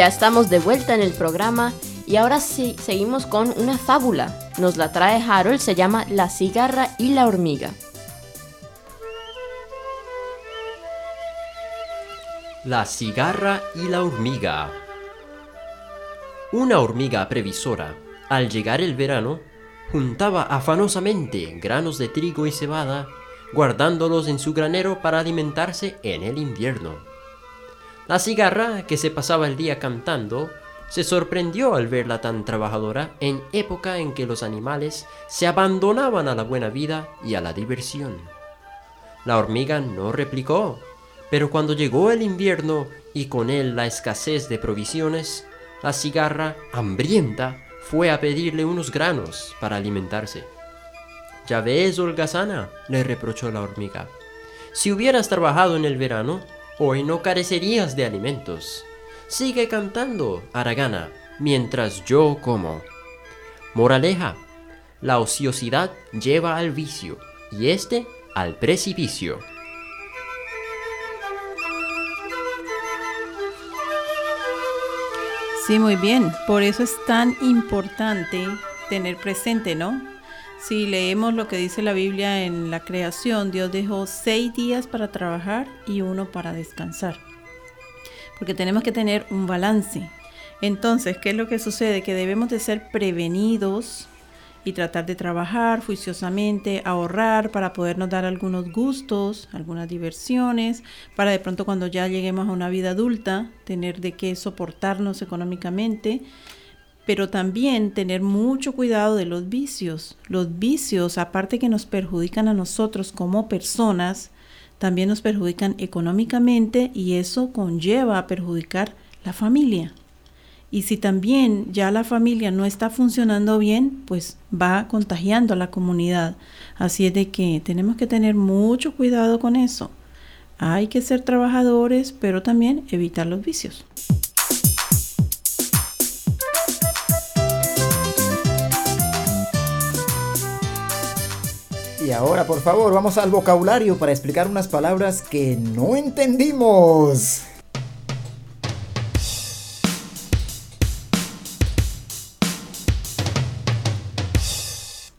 ya estamos de vuelta en el programa y ahora sí seguimos con una fábula. Nos la trae Harold, se llama La cigarra y la hormiga. La cigarra y la hormiga. Una hormiga previsora, al llegar el verano, juntaba afanosamente granos de trigo y cebada, guardándolos en su granero para alimentarse en el invierno. La cigarra, que se pasaba el día cantando, se sorprendió al verla tan trabajadora en época en que los animales se abandonaban a la buena vida y a la diversión. La hormiga no replicó, pero cuando llegó el invierno y con él la escasez de provisiones, la cigarra, hambrienta, fue a pedirle unos granos para alimentarse. Ya ves, holgazana, le reprochó la hormiga. Si hubieras trabajado en el verano, hoy no carecerías de alimentos. Sigue cantando, Aragana, mientras yo como. Moraleja, la ociosidad lleva al vicio y este al precipicio. Sí, muy bien. Por eso es tan importante tener presente, ¿no? Si leemos lo que dice la Biblia en la creación, Dios dejó seis días para trabajar y uno para descansar. Porque tenemos que tener un balance. Entonces, ¿qué es lo que sucede? Que debemos de ser prevenidos y tratar de trabajar juiciosamente, ahorrar para podernos dar algunos gustos, algunas diversiones, para de pronto cuando ya lleguemos a una vida adulta, tener de qué soportarnos económicamente, pero también tener mucho cuidado de los vicios. Los vicios, aparte que nos perjudican a nosotros como personas, también nos perjudican económicamente y eso conlleva a perjudicar la familia. Y si también ya la familia no está funcionando bien, pues va contagiando a la comunidad. Así es de que tenemos que tener mucho cuidado con eso. Hay que ser trabajadores, pero también evitar los vicios. Y ahora, por favor, vamos al vocabulario para explicar unas palabras que no entendimos.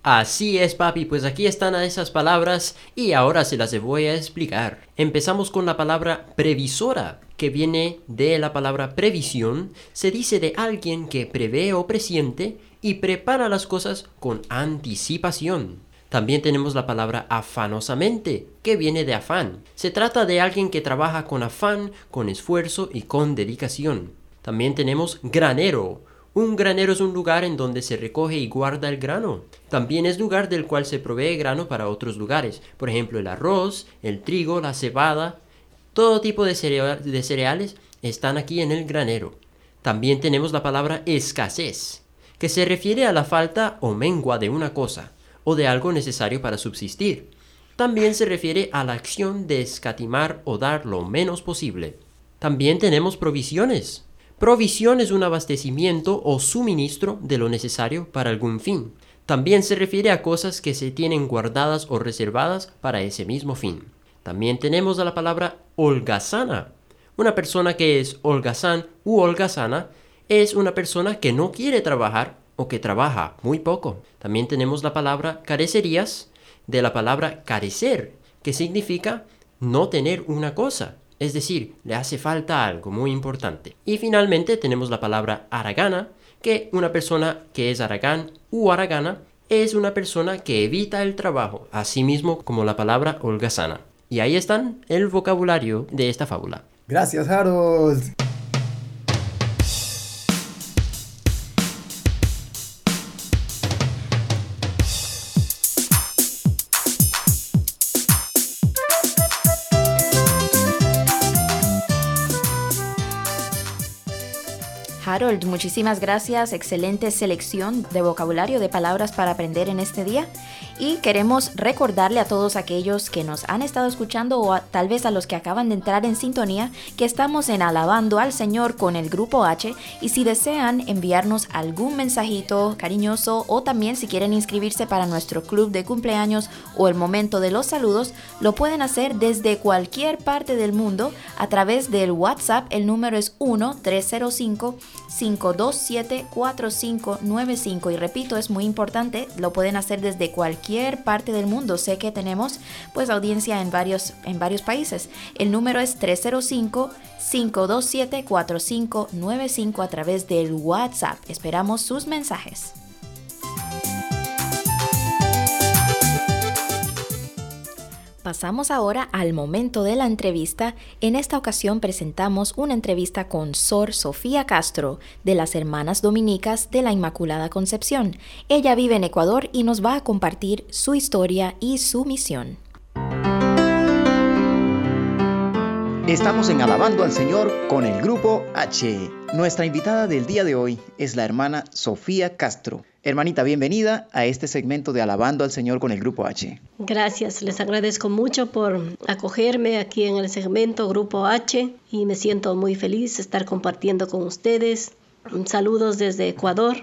Así es, papi, pues aquí están esas palabras y ahora se las voy a explicar. Empezamos con la palabra previsora, que viene de la palabra previsión. Se dice de alguien que prevé o presiente y prepara las cosas con anticipación. También tenemos la palabra afanosamente, que viene de afán. Se trata de alguien que trabaja con afán, con esfuerzo y con dedicación. También tenemos granero, un granero es un lugar en donde se recoge y guarda el grano. También es lugar del cual se provee grano para otros lugares, por ejemplo el arroz, el trigo, la cebada, todo tipo de, cereales están aquí en el granero. También tenemos la palabra escasez, que se refiere a la falta o mengua de una cosa, o de algo necesario para subsistir. También se refiere a la acción de escatimar o dar lo menos posible. También tenemos provisiones, Provisión es un abastecimiento o suministro de lo necesario para algún fin. También se refiere a cosas que se tienen guardadas o reservadas para ese mismo fin. También tenemos a la palabra holgazana. Una persona que es holgazán u holgazana es una persona que no quiere trabajar que trabaja muy poco. También tenemos la palabra carecerías de la palabra carecer, que significa no tener una cosa. Es decir, le hace falta algo muy importante. Y finalmente tenemos la palabra aragana, que una persona que es aragán u aragana es una persona que evita el trabajo, así mismo como la palabra holgazana. Y ahí están el vocabulario de esta fábula. Gracias, Harold. Harold, muchísimas gracias. Excelente selección de vocabulario de palabras para aprender en este día. Y queremos recordarle a todos aquellos que nos han estado escuchando o tal vez a los que acaban de entrar en sintonía que estamos en Alabando al Señor con el Grupo H. Y si desean enviarnos algún mensajito cariñoso o también si quieren inscribirse para nuestro club de cumpleaños o el momento de los saludos, lo pueden hacer desde cualquier parte del mundo a través del WhatsApp. El número es 1 305 527 4595 y repito, es muy importante, lo pueden hacer desde cualquier parte del mundo. Sé que tenemos pues audiencia en varios en varios países. El número es 305 527 4595 a través del WhatsApp. Esperamos sus mensajes. Pasamos ahora al momento de la entrevista. En esta ocasión presentamos una entrevista con Sor Sofía Castro, de las Hermanas Dominicas de la Inmaculada Concepción. Ella vive en Ecuador y nos va a compartir su historia y su misión. Estamos en Alabando al Señor con el grupo H. Nuestra invitada del día de hoy es la hermana Sofía Castro. Hermanita, bienvenida a este segmento de Alabando al Señor con el Grupo H. Gracias, les agradezco mucho por acogerme aquí en el segmento Grupo H y me siento muy feliz estar compartiendo con ustedes. Saludos desde Ecuador.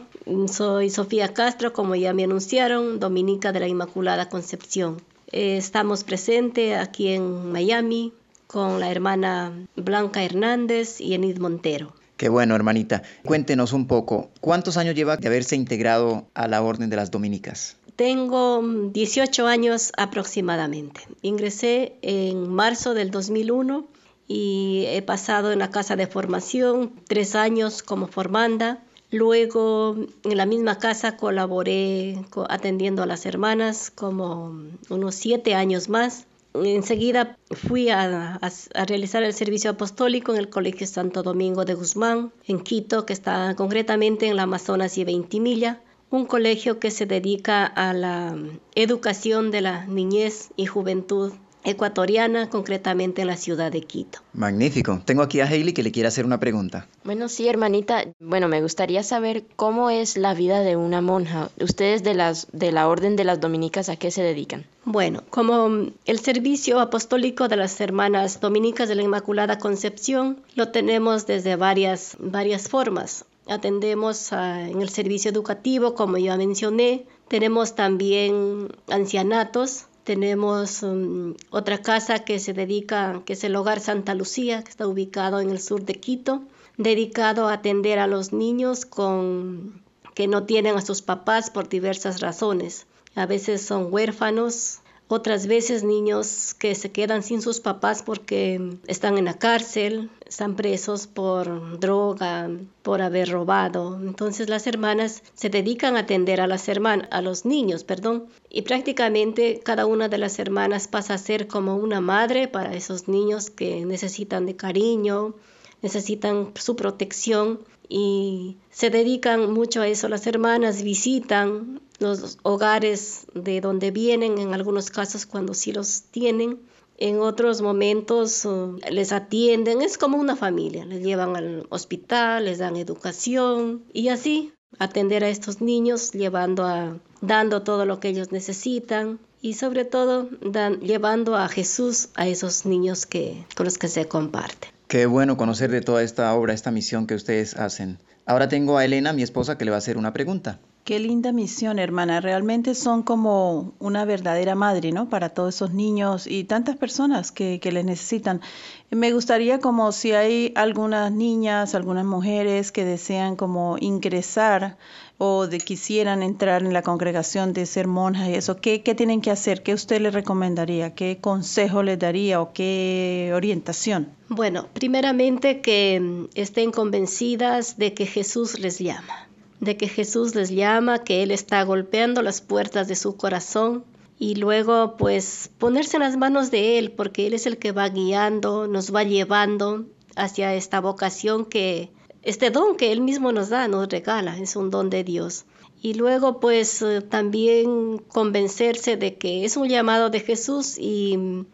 Soy Sofía Castro, como ya me anunciaron, dominica de la Inmaculada Concepción. Eh, estamos presentes aquí en Miami con la hermana Blanca Hernández y Enid Montero. Qué bueno, hermanita. Cuéntenos un poco, ¿cuántos años lleva de haberse integrado a la Orden de las Dominicas? Tengo 18 años aproximadamente. Ingresé en marzo del 2001 y he pasado en la casa de formación tres años como formanda. Luego en la misma casa colaboré atendiendo a las hermanas como unos siete años más enseguida fui a, realizar el servicio apostólico en el Colegio Santo Domingo de Guzmán, en Quito, que está concretamente en la Amazonas y Ventimilla, un colegio que se dedica a la educación de la niñez y juventud ecuatoriana, concretamente en la ciudad de Quito. Magnífico. Tengo aquí a Hailey que le quiere hacer una pregunta. Bueno, sí, hermanita. Bueno, me gustaría saber cómo es la vida de una monja. Ustedes de las de la Orden de las Dominicas, ¿a qué se dedican? Bueno, como el servicio apostólico de las hermanas dominicas de la Inmaculada Concepción lo tenemos desde varias varias formas. Atendemos en el servicio educativo, como ya mencioné. Tenemos también ancianatos tenemos um, otra casa que se dedica, que es el Hogar Santa Lucía, que está ubicado en el sur de Quito, dedicado a atender a los niños con, que no tienen a sus papás por diversas razones. A veces son huérfanos, otras veces niños que se quedan sin sus papás porque están en la cárcel, están presos por droga, por haber robado. Entonces las hermanas se dedican a atender a las hermanas, a los niños, perdón, y prácticamente cada una de las hermanas pasa a ser como una madre para esos niños que necesitan de cariño, necesitan su protección y se dedican mucho a eso. Las hermanas visitan los hogares de donde vienen, en algunos casos cuando sí los tienen, en otros momentos uh, les atienden, es como una familia, les llevan al hospital, les dan educación y así atender a estos niños llevando a dando todo lo que ellos necesitan y sobre todo dan, llevando a Jesús a esos niños que con los que se comparte. Qué bueno conocer de toda esta obra, esta misión que ustedes hacen. Ahora tengo a Elena, mi esposa, que le va a hacer una pregunta. Qué linda misión, hermana. Realmente son como una verdadera madre, ¿no? Para todos esos niños y tantas personas que, les necesitan. Me gustaría como si hay algunas niñas, algunas mujeres que desean como ingresar o de quisieran entrar en la congregación de ser monjas y eso, ¿qué, ¿qué, tienen que hacer? ¿Qué usted les recomendaría? ¿Qué consejo les daría o qué orientación? Bueno, primeramente que estén convencidas de que Jesús les llama de que Jesús les llama, que Él está golpeando las puertas de su corazón y luego pues ponerse en las manos de Él, porque Él es el que va guiando, nos va llevando hacia esta vocación que, este don que Él mismo nos da, nos regala, es un don de Dios. Y luego pues eh, también convencerse de que es un llamado de Jesús y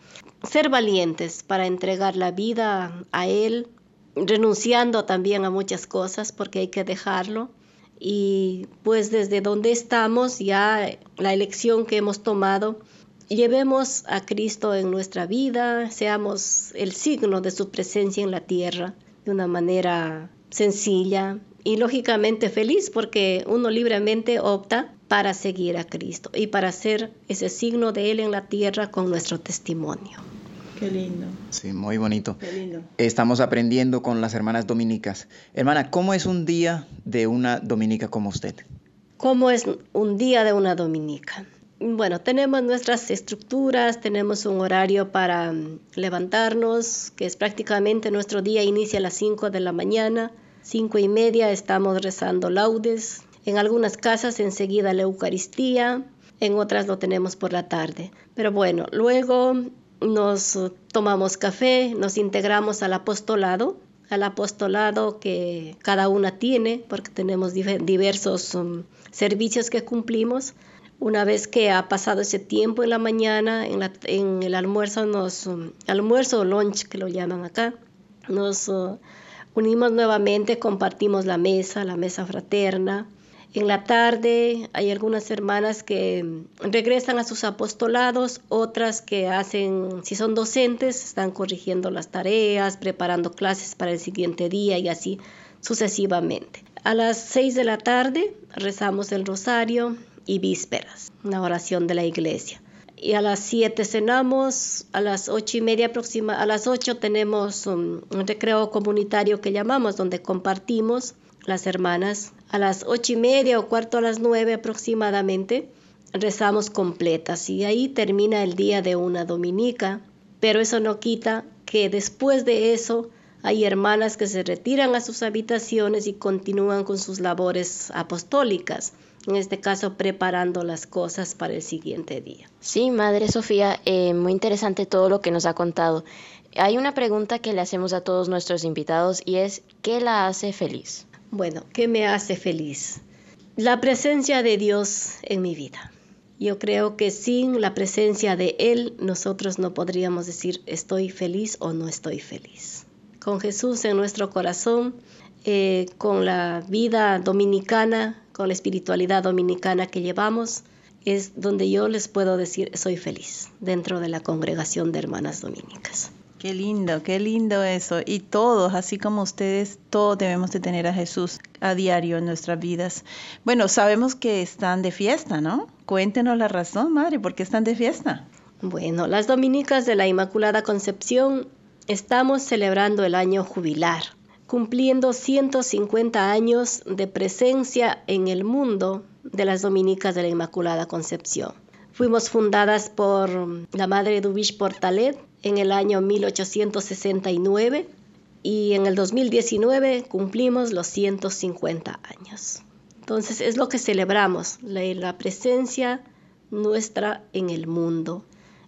ser valientes para entregar la vida a Él renunciando también a muchas cosas porque hay que dejarlo. Y pues desde donde estamos, ya la elección que hemos tomado, llevemos a Cristo en nuestra vida, seamos el signo de su presencia en la tierra de una manera sencilla y lógicamente feliz porque uno libremente opta para seguir a Cristo y para ser ese signo de Él en la tierra con nuestro testimonio. Qué lindo. Sí, muy bonito. Qué lindo. Estamos aprendiendo con las hermanas dominicas. Hermana, ¿cómo es un día de una dominica como usted? ¿Cómo es un día de una dominica? Bueno, tenemos nuestras estructuras, tenemos un horario para mm, levantarnos, que es prácticamente nuestro día inicia a las 5 de la mañana, cinco y media estamos rezando laudes, en algunas casas enseguida la Eucaristía, en otras lo tenemos por la tarde. Pero bueno, luego nos tomamos café, nos integramos al apostolado, al apostolado que cada una tiene, porque tenemos diversos um, servicios que cumplimos. Una vez que ha pasado ese tiempo en la mañana, en, el almuerzo, nos, um, almuerzo o lunch que lo llaman acá, nos uh, unimos nuevamente, compartimos la mesa, la mesa fraterna, en la tarde hay algunas hermanas que regresan a sus apostolados, otras que hacen, si son docentes, están corrigiendo las tareas, preparando clases para el siguiente día y así sucesivamente. A las seis de la tarde rezamos el rosario y vísperas, una oración de la iglesia. Y a las siete cenamos, a las ocho y media próxima, a las ocho tenemos un recreo comunitario que llamamos, donde compartimos las hermanas a las ocho y media o cuarto a las nueve aproximadamente rezamos completas y ahí termina el día de una dominica, pero eso no quita que después de eso hay hermanas que se retiran a sus habitaciones y continúan con sus labores apostólicas, en este caso preparando las cosas para el siguiente día. Sí, Madre Sofía, eh, muy interesante todo lo que nos ha contado. Hay una pregunta que le hacemos a todos nuestros invitados y es, ¿qué la hace feliz? Bueno, ¿qué me hace feliz? La presencia de Dios en mi vida. Yo creo que sin la presencia de Él nosotros no podríamos decir estoy feliz o no estoy feliz. Con Jesús en nuestro corazón, eh, con la vida dominicana, con la espiritualidad dominicana que llevamos, es donde yo les puedo decir soy feliz dentro de la congregación de hermanas dominicas. Qué lindo, qué lindo eso. Y todos, así como ustedes, todos debemos de tener a Jesús a diario en nuestras vidas. Bueno, sabemos que están de fiesta, ¿no? Cuéntenos la razón, madre, ¿por qué están de fiesta? Bueno, las dominicas de la Inmaculada Concepción estamos celebrando el año jubilar, cumpliendo 150 años de presencia en el mundo de las dominicas de la Inmaculada Concepción. Fuimos fundadas por la Madre Dubish Portalet en el año 1869 y en el 2019 cumplimos los 150 años. Entonces es lo que celebramos, la, presencia nuestra en el mundo.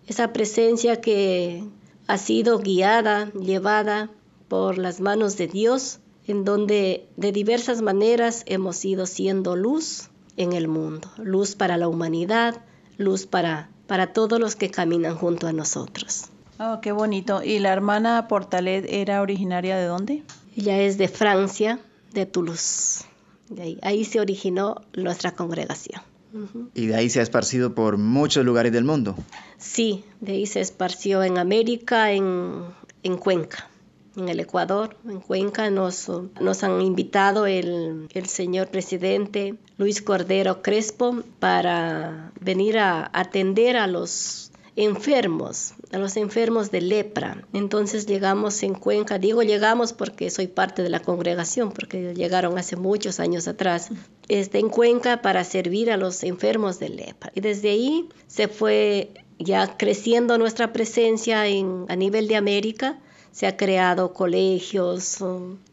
Esa presencia que ha sido guiada, llevada por las manos de Dios, en donde de diversas maneras hemos ido siendo luz en el mundo, luz para la humanidad, luz para, para todos los que caminan junto a nosotros. Oh, qué bonito. ¿Y la hermana Portalet era originaria de dónde? Ella es de Francia, de Toulouse. ahí, ahí se originó nuestra congregación. Y de ahí se ha esparcido por muchos lugares del mundo. Sí, de ahí se esparció en América, en, en Cuenca en el Ecuador, en Cuenca, nos, nos han invitado el, el, señor presidente Luis Cordero Crespo para venir a atender a los enfermos, a los enfermos de lepra. Entonces llegamos en Cuenca, digo llegamos porque soy parte de la congregación, porque llegaron hace muchos años atrás, este, en Cuenca para servir a los enfermos de lepra. Y desde ahí se fue ya creciendo nuestra presencia en, a nivel de América se ha creado colegios.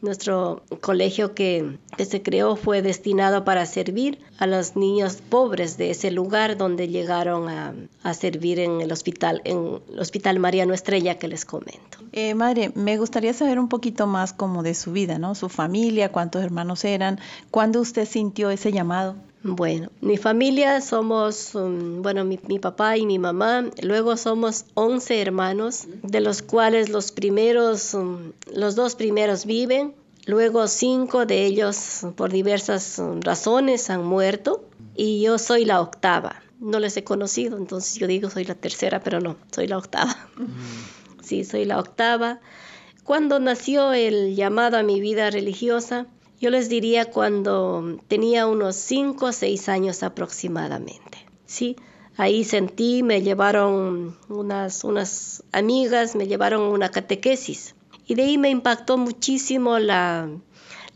Nuestro colegio que, se creó fue destinado para servir a los niños pobres de ese lugar donde llegaron a, servir en el hospital, en el Hospital Mariano Estrella que les comento. Eh, madre, me gustaría saber un poquito más como de su vida, ¿no? Su familia, cuántos hermanos eran, cuándo usted sintió ese llamado. Bueno, mi familia somos, um, bueno, mi, papá y mi mamá, luego somos 11 hermanos, de los cuales los primeros, um, los dos primeros viven, luego cinco de ellos por diversas um, razones han muerto y yo soy la octava. No les he conocido, entonces yo digo soy la tercera, pero no, soy la octava. Sí, soy la octava. Cuando nació el llamado a mi vida religiosa, yo les diría cuando tenía unos 5 o 6 años aproximadamente. Sí, ahí sentí, me llevaron unas, unas amigas, me llevaron una catequesis. Y de ahí me impactó muchísimo la,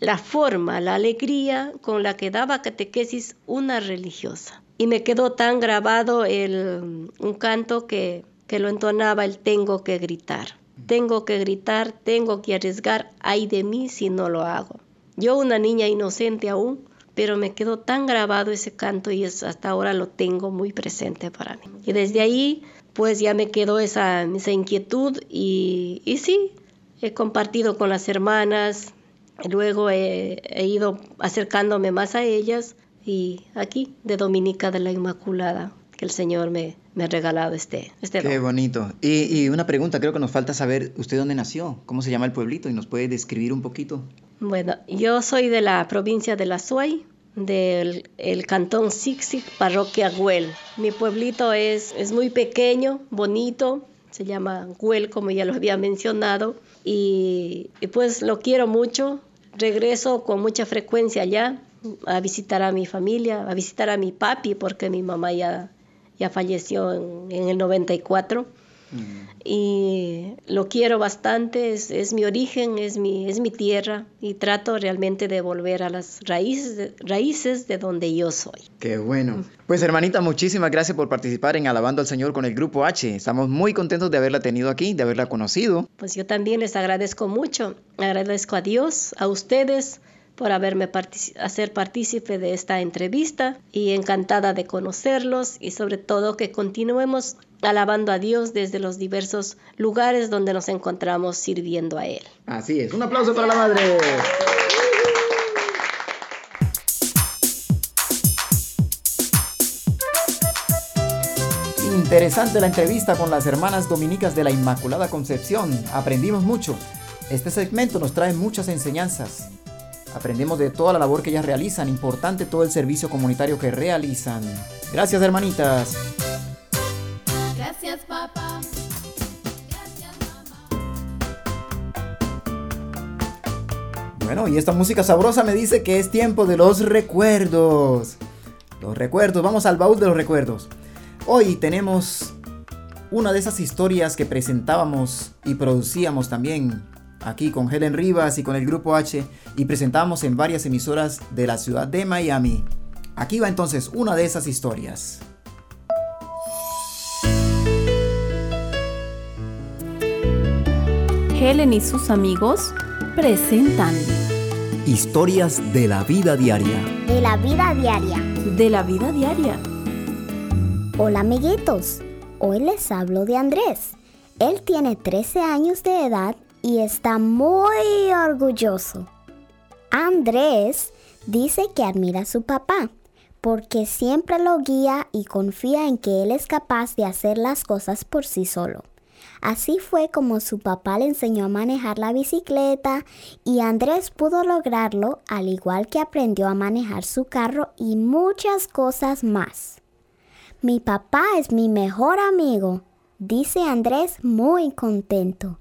la forma, la alegría con la que daba catequesis una religiosa. Y me quedó tan grabado el, un canto que, que lo entonaba el tengo que gritar. Tengo que gritar, tengo que arriesgar, ay de mí si no lo hago. Yo una niña inocente aún, pero me quedó tan grabado ese canto y hasta ahora lo tengo muy presente para mí. Y desde ahí, pues ya me quedó esa, esa inquietud y, y sí, he compartido con las hermanas, luego he, ido acercándome más a ellas y aquí, de Dominica de la Inmaculada, que el Señor me, me ha regalado este, este Qué bonito. Y, y, una pregunta, creo que nos falta saber, ¿usted dónde nació? ¿Cómo se llama el pueblito? ¿Y nos puede describir un poquito? Bueno, yo soy de la provincia de La Suay, del el cantón Sixig, parroquia Güell. Mi pueblito es, es muy pequeño, bonito, se llama Güell, como ya lo había mencionado, y, y, pues lo quiero mucho. Regreso con mucha frecuencia allá a visitar a mi familia, a visitar a mi papi, porque mi mamá ya, ya falleció en, en el 94 y lo quiero bastante, es, mi origen, es mi, es mi tierra y trato realmente de volver a las raíces de, raíces de donde yo soy. Qué bueno. Pues hermanita, muchísimas gracias por participar en Alabando al Señor con el Grupo H. Estamos muy contentos de haberla tenido aquí, de haberla conocido. Pues yo también les agradezco mucho, agradezco a Dios, a ustedes por haberme hacer partícipe de esta entrevista y encantada de conocerlos y sobre todo que continuemos alabando a Dios desde los diversos lugares donde nos encontramos sirviendo a Él. Así es, un aplauso para la Madre. Interesante la entrevista con las hermanas dominicas de la Inmaculada Concepción. Aprendimos mucho. Este segmento nos trae muchas enseñanzas. Aprendemos de toda la labor que ellas realizan, importante todo el servicio comunitario que realizan. Gracias hermanitas. Gracias papá. Gracias Bueno, y esta música sabrosa me dice que es tiempo de los recuerdos. Los recuerdos, vamos al baúl de los recuerdos. Hoy tenemos una de esas historias que presentábamos y producíamos también aquí con Helen Rivas y con el Grupo H y presentamos en varias emisoras de la ciudad de Miami. Aquí va entonces una de esas historias. Helen y sus amigos presentan Historias de la vida diaria. De la vida diaria. De la vida diaria. Hola amiguitos, hoy les hablo de Andrés. Él tiene 13 años de edad y está muy orgulloso. Andrés dice que admira a su papá porque siempre lo guía y confía en que él es capaz de hacer las cosas por sí solo. Así fue como su papá le enseñó a manejar la bicicleta y Andrés pudo lograrlo al igual que aprendió a manejar su carro y muchas cosas más. Mi papá es mi mejor amigo, dice Andrés muy contento.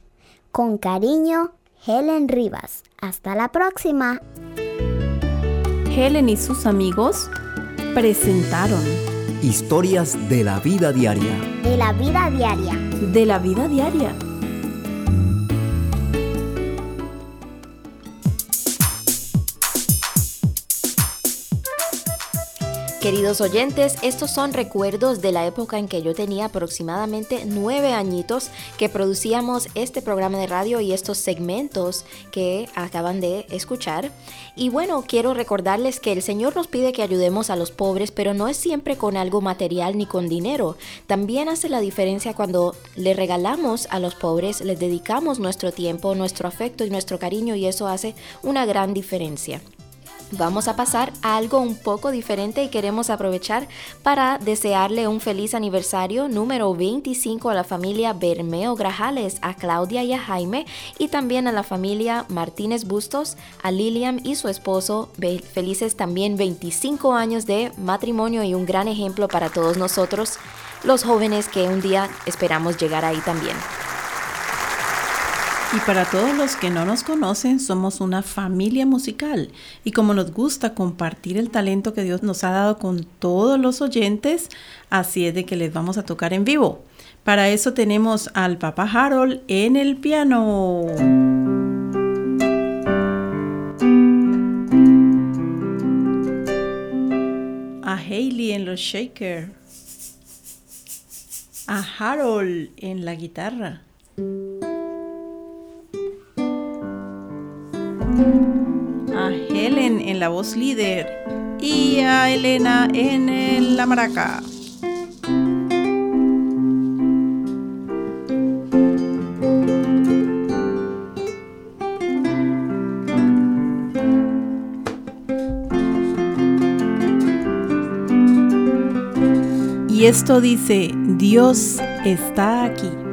Con cariño, Helen Rivas. Hasta la próxima. Helen y sus amigos presentaron Historias de la vida diaria. De la vida diaria. De la vida diaria. Queridos oyentes, estos son recuerdos de la época en que yo tenía aproximadamente nueve añitos que producíamos este programa de radio y estos segmentos que acaban de escuchar. Y bueno, quiero recordarles que el Señor nos pide que ayudemos a los pobres, pero no es siempre con algo material ni con dinero. También hace la diferencia cuando le regalamos a los pobres, les dedicamos nuestro tiempo, nuestro afecto y nuestro cariño y eso hace una gran diferencia. Vamos a pasar a algo un poco diferente y queremos aprovechar para desearle un feliz aniversario número 25 a la familia Bermeo Grajales, a Claudia y a Jaime y también a la familia Martínez Bustos, a Lilian y su esposo, felices también 25 años de matrimonio y un gran ejemplo para todos nosotros, los jóvenes que un día esperamos llegar ahí también. Y para todos los que no nos conocen, somos una familia musical y como nos gusta compartir el talento que Dios nos ha dado con todos los oyentes, así es de que les vamos a tocar en vivo. Para eso tenemos al papá Harold en el piano. A Hailey en los shakers. A Harold en la guitarra. A Helen en la voz líder y a Elena en la maraca. Y esto dice, Dios está aquí.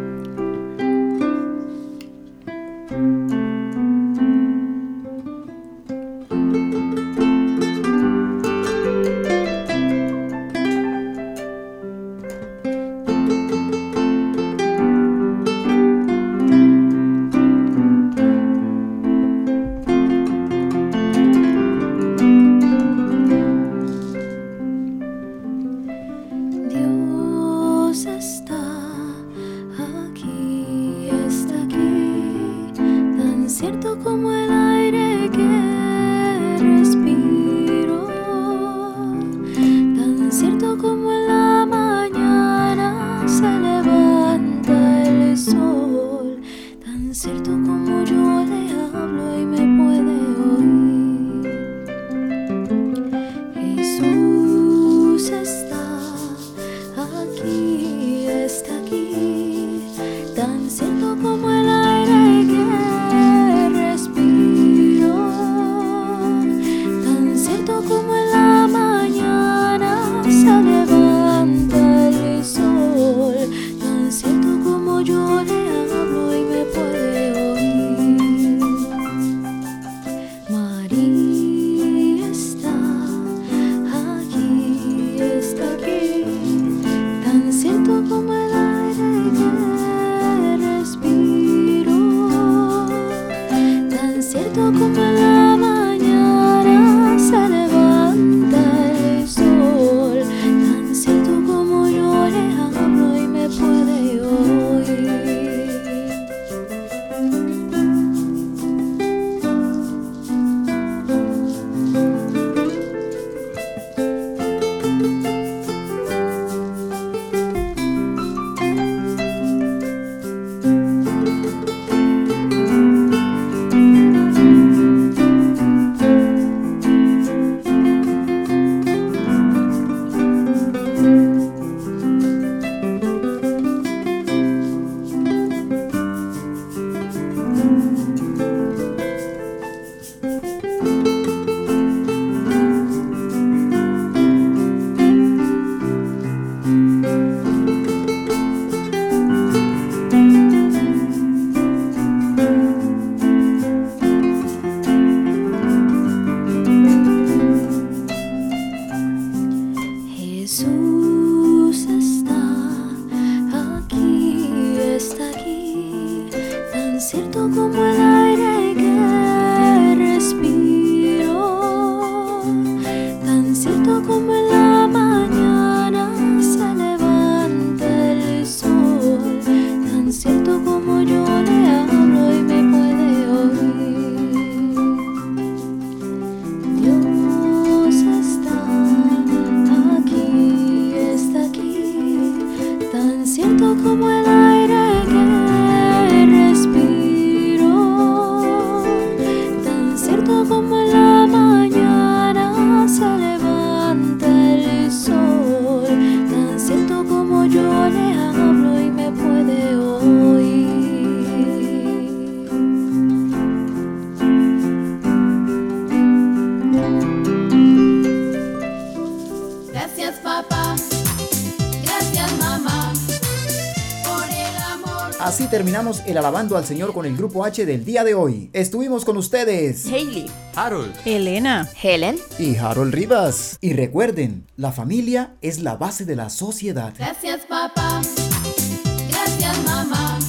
Terminamos el alabando al Señor con el grupo H del día de hoy. Estuvimos con ustedes Hailey, Harold. Elena, Helen, y Harold Rivas. Y recuerden, la familia es la base de la sociedad. Gracias papá, gracias mamá.